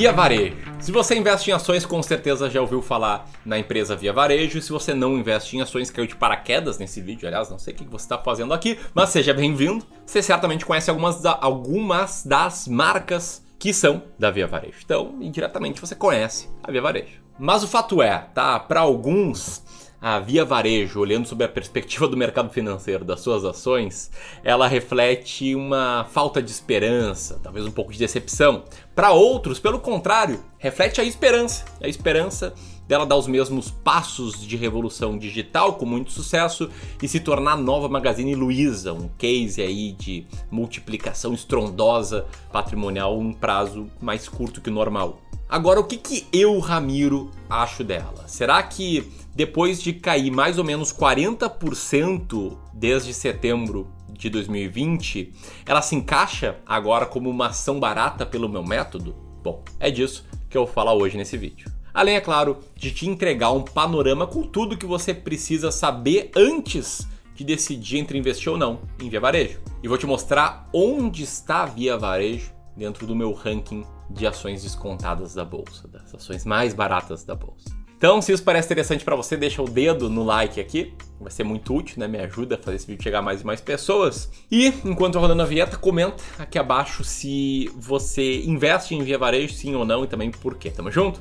Via Varejo. Se você investe em ações, com certeza já ouviu falar na empresa Via Varejo. Se você não investe em ações, caiu de paraquedas nesse vídeo. Aliás, não sei o que você está fazendo aqui, mas seja bem-vindo. Você certamente conhece algumas, da, algumas das marcas que são da Via Varejo. Então, indiretamente você conhece a Via Varejo. Mas o fato é, tá? Para alguns, a Via Varejo, olhando sob a perspectiva do mercado financeiro das suas ações, ela reflete uma falta de esperança, talvez um pouco de decepção. Para outros, pelo contrário, reflete a esperança, a esperança dela dar os mesmos passos de revolução digital com muito sucesso e se tornar a nova Magazine Luiza, um case aí de multiplicação estrondosa patrimonial um prazo mais curto que o normal. Agora, o que, que eu, Ramiro, acho dela? Será que depois de cair mais ou menos 40% desde setembro de 2020, ela se encaixa agora como uma ação barata pelo meu método? Bom, é disso que eu vou falar hoje nesse vídeo. Além, é claro, de te entregar um panorama com tudo que você precisa saber antes de decidir entre investir ou não em Via Varejo. E vou te mostrar onde está a Via Varejo dentro do meu ranking de ações descontadas da bolsa, das ações mais baratas da bolsa. Então, se isso parece interessante para você, deixa o dedo no like aqui. Vai ser muito útil, né? Me ajuda a fazer esse vídeo chegar a mais e mais pessoas. E, enquanto eu rodando a vinheta, comenta aqui abaixo se você investe em Via Varejo, sim ou não, e também por quê. Tamo junto?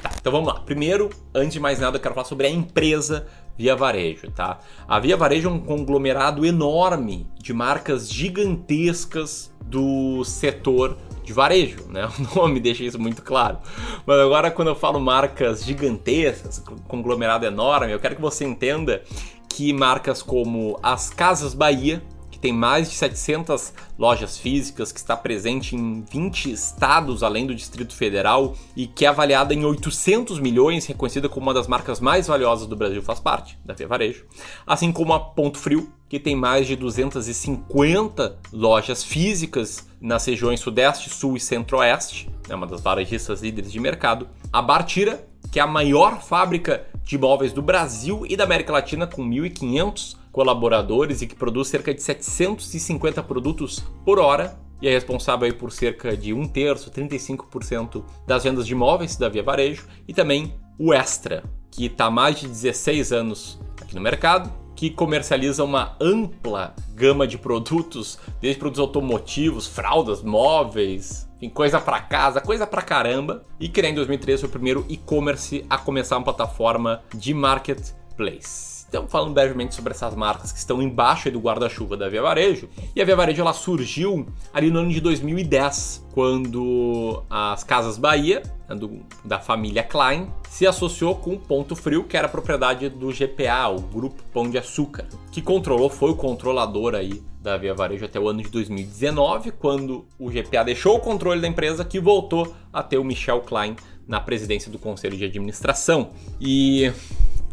Tá, então vamos lá. Primeiro, antes de mais nada, eu quero falar sobre a empresa Via Varejo, tá? A Via Varejo é um conglomerado enorme de marcas gigantescas do setor de varejo, né? O nome deixa isso muito claro. Mas agora quando eu falo marcas gigantescas, conglomerado enorme, eu quero que você entenda que marcas como as Casas Bahia, que tem mais de 700 lojas físicas, que está presente em 20 estados além do Distrito Federal e que é avaliada em 800 milhões, reconhecida como uma das marcas mais valiosas do Brasil, faz parte da Via Varejo. Assim como a Ponto Frio, que tem mais de 250 lojas físicas nas regiões Sudeste, Sul e Centro-Oeste, é uma das varejistas líderes de mercado. A Bartira, que é a maior fábrica de móveis do Brasil e da América Latina, com 1.500 colaboradores e que produz cerca de 750 produtos por hora e é responsável por cerca de um terço, 35% das vendas de imóveis da Via Varejo, e também o Extra, que está há mais de 16 anos aqui no mercado, que comercializa uma ampla gama de produtos, desde produtos automotivos, fraldas, móveis, enfim, coisa para casa, coisa para caramba, e que em 2013 foi o primeiro e-commerce a começar uma plataforma de marketplace. Estamos falando brevemente sobre essas marcas que estão embaixo do guarda-chuva da Via Varejo. E a Via Varejo ela surgiu ali no ano de 2010, quando as Casas Bahia, né, do, da família Klein, se associou com o Ponto Frio, que era propriedade do GPA, o Grupo Pão de Açúcar, que controlou, foi o controlador aí da Via Varejo até o ano de 2019, quando o GPA deixou o controle da empresa, que voltou a ter o Michel Klein na presidência do conselho de administração. E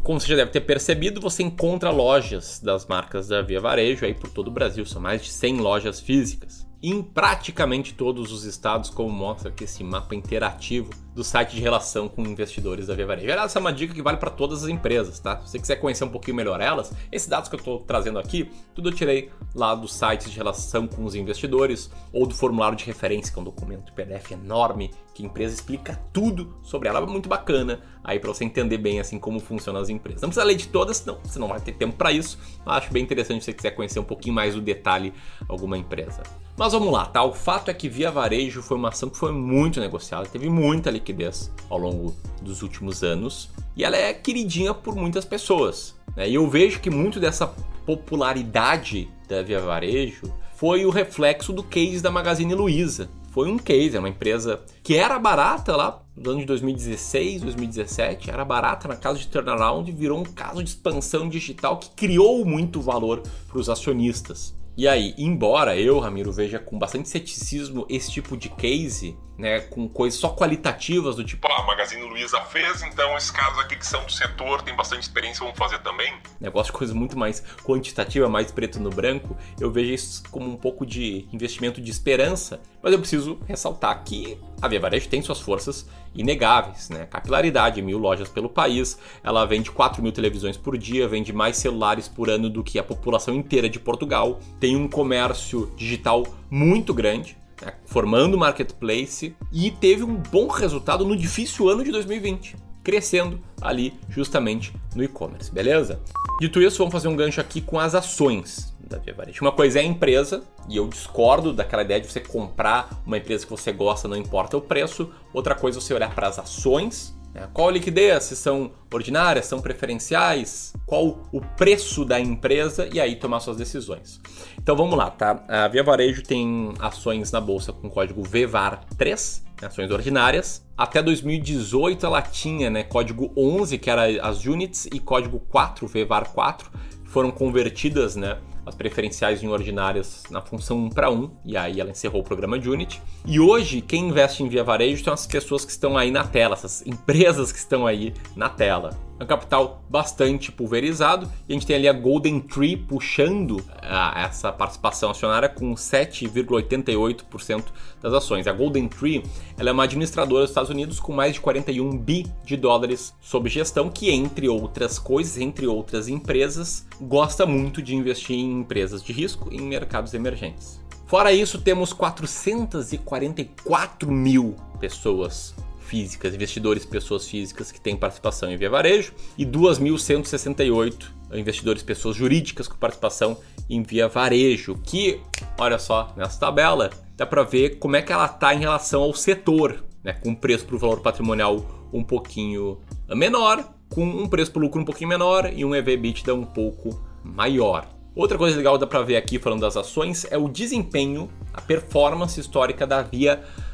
como você já deve ter percebido, você encontra lojas das marcas da Via Varejo aí por todo o Brasil, são mais de 100 lojas físicas. Em praticamente todos os estados, como mostra aqui esse mapa interativo do site de relação com investidores da Via Varejo. Essa é uma dica que vale para todas as empresas, tá? Se você quiser conhecer um pouquinho melhor elas, esses dados que eu estou trazendo aqui, tudo eu tirei lá do site de relação com os investidores ou do formulário de referência, que é um documento PDF enorme que a empresa explica tudo sobre ela, é muito bacana aí para você entender bem assim como funcionam as empresas. Não precisa ler de todas, não, você não vai ter tempo para isso. Mas acho bem interessante se você quiser conhecer um pouquinho mais do detalhe alguma empresa. Mas vamos lá, tá? O fato é que Via Varejo foi uma ação que foi muito negociada, teve muita liquidez ao longo dos últimos anos e ela é queridinha por muitas pessoas. Né? E eu vejo que muito dessa popularidade da Via Varejo foi o reflexo do case da Magazine Luiza. Foi um case, é uma empresa que era barata lá nos anos de 2016, 2017, era barata na casa de turnaround virou um caso de expansão digital que criou muito valor para os acionistas. E aí, embora eu, Ramiro, veja com bastante ceticismo esse tipo de case, né, com coisas só qualitativas do tipo, ah, a Magazine Luiza fez, então esses caras aqui que são do setor, têm bastante experiência, vão fazer também. Negócio de coisa muito mais quantitativa, mais preto no branco, eu vejo isso como um pouco de investimento de esperança, mas eu preciso ressaltar que a Via Varejo tem suas forças inegáveis, né? Capilaridade, mil lojas pelo país, ela vende 4 mil televisões por dia, vende mais celulares por ano do que a população inteira de Portugal, tem um comércio digital muito grande, né? formando marketplace e teve um bom resultado no difícil ano de 2020 crescendo ali justamente no e-commerce, beleza? Dito isso, vamos fazer um gancho aqui com as ações da Via Varejo. Uma coisa é a empresa, e eu discordo daquela ideia de você comprar uma empresa que você gosta, não importa o preço. Outra coisa é você olhar para as ações né? Qual a liquidez? Se são ordinárias, são preferenciais? Qual o preço da empresa? E aí tomar suas decisões. Então vamos lá, tá? A Via Varejo tem ações na bolsa com código VVAR3, né? Ações ordinárias. Até 2018 ela tinha né, código 11, que era as units, e código 4, VVAR4, foram convertidas né, as preferenciais em ordinárias na função 1 para 1, e aí ela encerrou o programa de Unity. E hoje, quem investe em Via Varejo são as pessoas que estão aí na tela, essas empresas que estão aí na tela. É um capital bastante pulverizado e a gente tem ali a Golden Tree puxando a, ah, essa participação acionária com 7,88% das ações. A Golden Tree ela é uma administradora dos Estados Unidos com mais de 41 bi de dólares sob gestão, que entre outras coisas, entre outras empresas, gosta muito de investir em empresas de risco em mercados emergentes. Fora isso, temos 444 mil pessoas físicas, investidores pessoas físicas que têm participação em Via Varejo e 2.168 investidores pessoas jurídicas com participação em Via Varejo, que, olha só, nessa tabela dá para ver como é que ela está em relação ao setor, né, com preço para o valor patrimonial um pouquinho menor, com um preço para o lucro um pouquinho menor e um EV/EBITDA um pouco maior. Outra coisa legal dá para ver aqui falando das ações é o desempenho, a performance histórica da Via varejo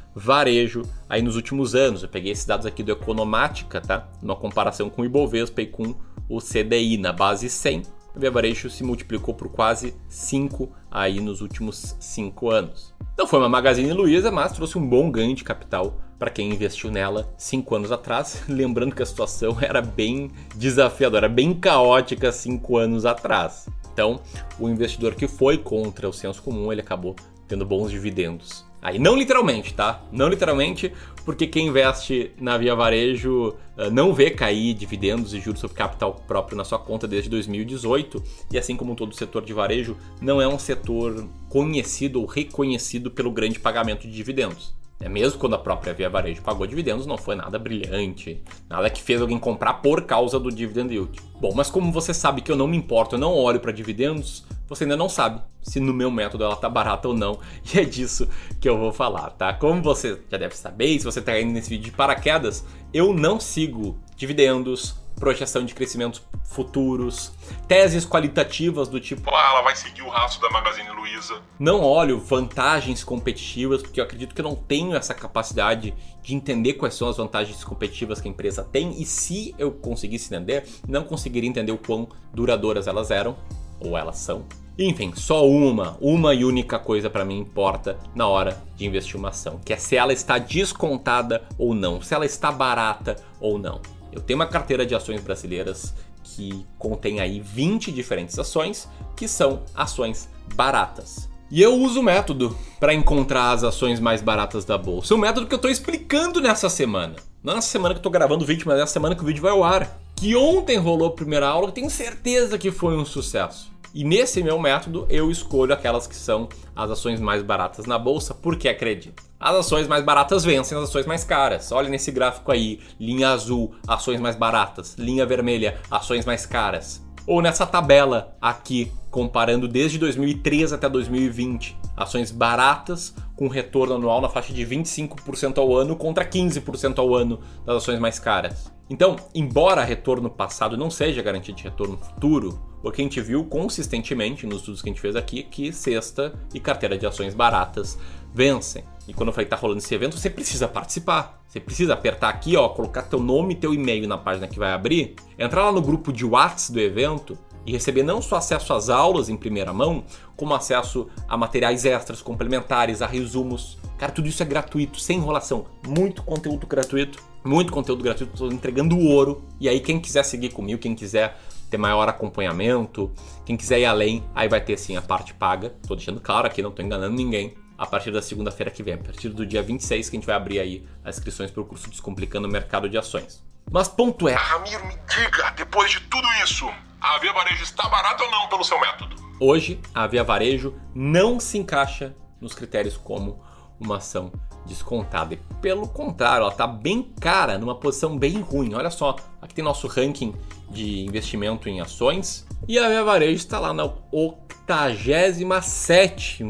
aí nos últimos anos. Eu peguei esses dados aqui do Economática, tá? Numa comparação com o Ibovespa e com o CDI na base 100. O Varejo se multiplicou por quase 5 aí nos últimos 5 anos. Não foi uma Magazine Luiza, mas trouxe um bom ganho de capital para quem investiu nela 5 anos atrás. Lembrando que a situação era bem desafiadora, bem caótica 5 anos atrás. Então, o investidor que foi contra o senso comum, ele acabou tendo bons dividendos Aí, não literalmente, tá? Não literalmente, porque quem investe na Via Varejo uh, não vê cair dividendos e juros sobre capital próprio na sua conta desde 2018, e assim como todo o setor de varejo, não é um setor conhecido ou reconhecido pelo grande pagamento de dividendos. É mesmo quando a própria Via Varejo pagou dividendos, não foi nada brilhante, nada que fez alguém comprar por causa do dividend yield. Bom, mas como você sabe que eu não me importo, eu não olho para dividendos, você ainda não sabe se no meu método ela tá barata ou não, e é disso que eu vou falar, tá? Como você já deve saber, se você tá indo nesse vídeo de paraquedas, eu não sigo dividendos, projeção de crescimentos futuros, teses qualitativas do tipo, ah, ela vai seguir o rastro da Magazine Luiza. Não olho vantagens competitivas, porque eu acredito que eu não tenho essa capacidade de entender quais são as vantagens competitivas que a empresa tem e se eu conseguisse entender, não conseguiria entender o quão duradouras elas eram ou elas são. Enfim, só uma, uma e única coisa para mim importa na hora de investir uma ação, que é se ela está descontada ou não, se ela está barata ou não. Eu tenho uma carteira de ações brasileiras que contém aí 20 diferentes ações que são ações baratas. E eu uso o método para encontrar as ações mais baratas da bolsa. O método que eu estou explicando nessa semana. Não nessa semana que eu estou gravando o vídeo, mas nessa semana que o vídeo vai ao ar. Que ontem rolou a primeira aula, eu tenho certeza que foi um sucesso. E nesse meu método eu escolho aquelas que são as ações mais baratas na bolsa, porque acredito. As ações mais baratas vencem as ações mais caras. Olha nesse gráfico aí, linha azul, ações mais baratas, linha vermelha, ações mais caras. Ou nessa tabela aqui, comparando desde 2013 até 2020, ações baratas com retorno anual na faixa de 25% ao ano contra 15% ao ano das ações mais caras. Então, embora retorno passado não seja garantia de retorno futuro, o que a gente viu consistentemente nos estudos que a gente fez aqui é que cesta e carteira de ações baratas vencem. E quando eu falei que tá rolando esse evento, você precisa participar. Você precisa apertar aqui, ó, colocar teu nome e teu e-mail na página que vai abrir, entrar lá no grupo de WhatsApp do evento e receber não só acesso às aulas em primeira mão, como acesso a materiais extras complementares, a resumos. Cara, tudo isso é gratuito, sem enrolação. Muito conteúdo gratuito, muito conteúdo gratuito, estou entregando ouro. E aí quem quiser seguir comigo, quem quiser ter maior acompanhamento, quem quiser ir além, aí vai ter sim a parte paga. Tô deixando claro aqui, não tô enganando ninguém a partir da segunda-feira que vem, a partir do dia 26 que a gente vai abrir aí as inscrições para o curso Descomplicando o Mercado de Ações. Mas ponto é. Ramiro, me diga, depois de tudo isso, a Via Varejo está barata ou não pelo seu método? Hoje, a Via Varejo não se encaixa nos critérios como uma ação descontada. E pelo contrário, ela está bem cara, numa posição bem ruim. Olha só, aqui tem nosso ranking de investimento em ações e a Via Varejo está lá na 87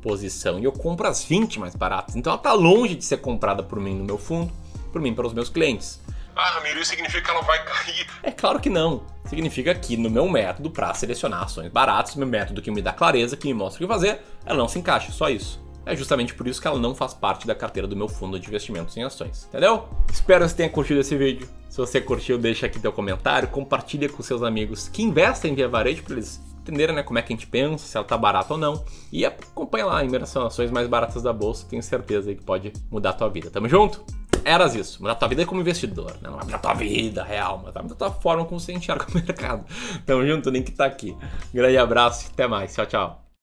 posição e eu compro as 20 mais baratas. Então ela está longe de ser comprada por mim no meu fundo, por mim pelos meus clientes. Ah, Ramiro, isso significa que ela vai cair. É claro que não. Significa que no meu método para selecionar ações baratas, meu método que me dá clareza, que me mostra o que fazer, ela não se encaixa, só isso. É justamente por isso que ela não faz parte da carteira do meu fundo de investimentos em ações, entendeu? Espero que você tenha curtido esse vídeo. Se você curtiu, deixa aqui teu comentário, compartilha com seus amigos que investem em Via Varejo para eles entenderem né, como é que a gente pensa, se ela tá barata ou não. E acompanha lá imersão ações mais baratas da bolsa, tenho certeza que pode mudar a tua vida. Tamo junto? Eras isso, mudar a tua vida como investidor, né? não vai mudar a tua vida real, mas mudar a tua forma como você enxerga o mercado. Tamo junto, o link tá aqui. Grande abraço, até mais, tchau, tchau.